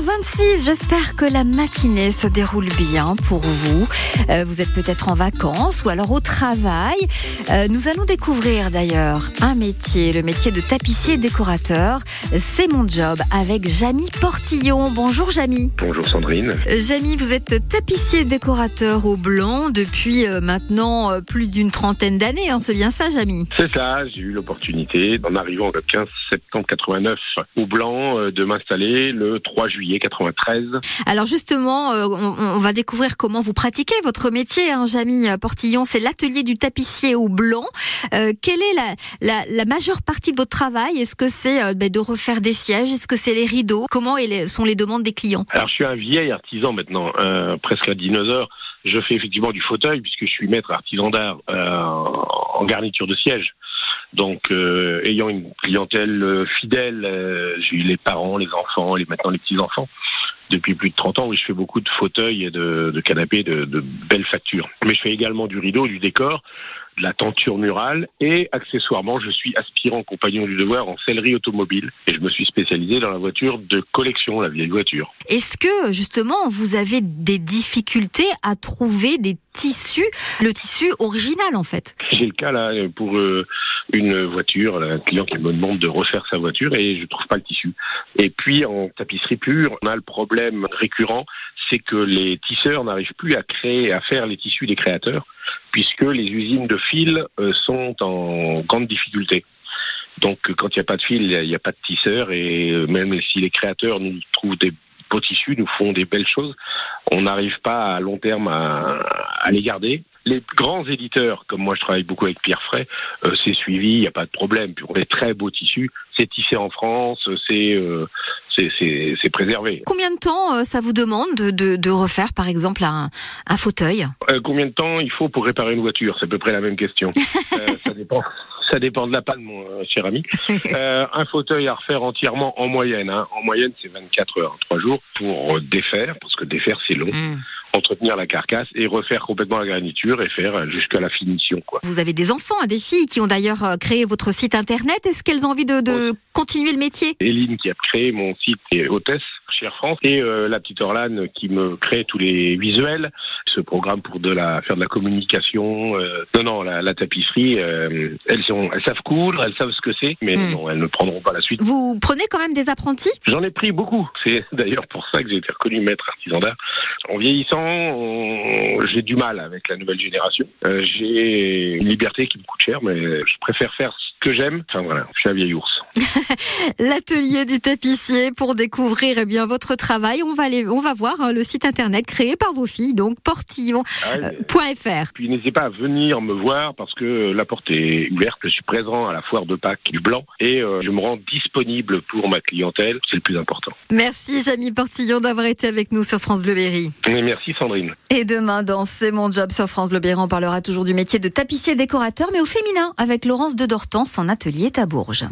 7h26, j'espère que la matinée se déroule bien pour vous. Euh, vous êtes peut-être en vacances ou alors au travail. Euh, nous allons découvrir d'ailleurs un métier, le métier de tapissier décorateur. C'est mon job avec Jamy Portillon. Bonjour Jamy. Bonjour Sandrine. Euh, Jamy, vous êtes tapissier décorateur au blanc depuis maintenant plus d'une trentaine d'années. hein. C'est bien ça Jamy? C'est ça, j'ai eu l'opportunité, en arrivant le 15 septembre 89 au Blanc, de m'installer le 3 juillet 93. Alors justement, euh, on, on va découvrir comment vous pratiquez votre métier, hein, Jamy Portillon. C'est l'atelier du tapissier au blanc. Euh, quelle est la, la, la majeure partie de votre travail? Est-ce que c'est euh, ben, de refaire des sièges? Est-ce que c'est les rideaux? Comment sont les demandes des clients? Alors je suis un vieil artisan maintenant, euh, presque un dinosaure. Je fais effectivement du fauteuil puisque je suis maître artisan d'art en garniture de siège. Donc euh, ayant une clientèle euh, fidèle, euh, j'ai eu les parents, les enfants et maintenant les petits-enfants. Depuis plus de 30 ans, oui, je fais beaucoup de fauteuils et de, de canapés de, de belles factures. Mais je fais également du rideau, du décor, de la tenture murale et accessoirement, je suis aspirant compagnon du devoir en sellerie automobile et je me suis spécialisé dans la voiture de collection, la vieille voiture. Est-ce que justement vous avez des difficultés à trouver des tissus, le tissu original en fait? J'ai le cas là pour euh, une voiture, un client qui me demande de refaire sa voiture et je trouve pas le tissu. Et puis en tapisserie pure, on a le problème récurrent, c'est que les tisseurs n'arrivent plus à créer, à faire les tissus des créateurs, puisque les usines de fil euh, sont en grande difficulté. Donc quand il n'y a pas de fil, il n'y a, pas de tisseur et euh, même si les créateurs nous trouvent des beaux tissus, nous font des belles choses, on n'arrive pas à long terme à, à les garder. Les grands éditeurs, comme moi je travaille beaucoup avec Pierre Fray, euh, c'est suivi, il n'y a pas de problème. Puis on a des très beaux tissus, c'est tissé en France, c'est euh, c'est- préservé. Combien de temps euh, ça vous demande de, de, de refaire par exemple un, un fauteuil? Euh, combien de temps il faut pour réparer une voiture? C'est à peu près la même question. Euh, ça dépend. Ça dépend de la panne, mon euh, cher ami. Euh, un fauteuil à refaire entièrement en moyenne. Hein. En moyenne, c'est 24 heures, 3 jours pour euh, défaire, parce que défaire c'est long, Hmm. entretenir la carcasse et refaire complètement la garniture et faire jusqu'à la finition. Quoi. Vous avez des enfants, hein, des filles qui ont d'ailleurs créé votre site internet. Est-ce qu'elles ont envie de, de continuer le métier Eline qui a créé mon site et hôtesse chez Air France et euh, la petite Orlane qui me crée tous les visuels, ce programme pour de la faire de la communication. euh, non non, la, la tapisserie, euh, elles sont, elles savent coudre, elles savent ce que c'est, mais Hmm. non, elles ne prendront pas la suite. Vous prenez quand même des apprentis? J'en ai pris beaucoup. C'est d'ailleurs pour ça que j'ai été reconnu maître artisan d'art. En vieillissant, on- j'ai du mal avec la nouvelle génération. J'ai une liberté qui me coûte cher, mais je préfère faire ce que j'aime. Enfin voilà, je suis un vieil ours. L'atelier du tapissier pour découvrir eh bien votre travail. On va aller, on va voir hein, le site internet créé par vos filles, donc portillon.fr. Ah ouais, mais- Puis n'hésitez pas à venir me voir parce que la porte est ouverte. Je suis présent à la foire de Pâques du Blanc et euh, je me rends disponible pour ma clientèle. C'est le plus important. Merci Jamie Portillon d'avoir été avec nous sur France Bleu Berry. Merci Sandrine. Et demain dans C'est mon job sur France Bleu Berry, on parlera toujours du métier de tapissier décorateur, mais au féminin avec Laurence de Dortan, son atelier est à Bourges.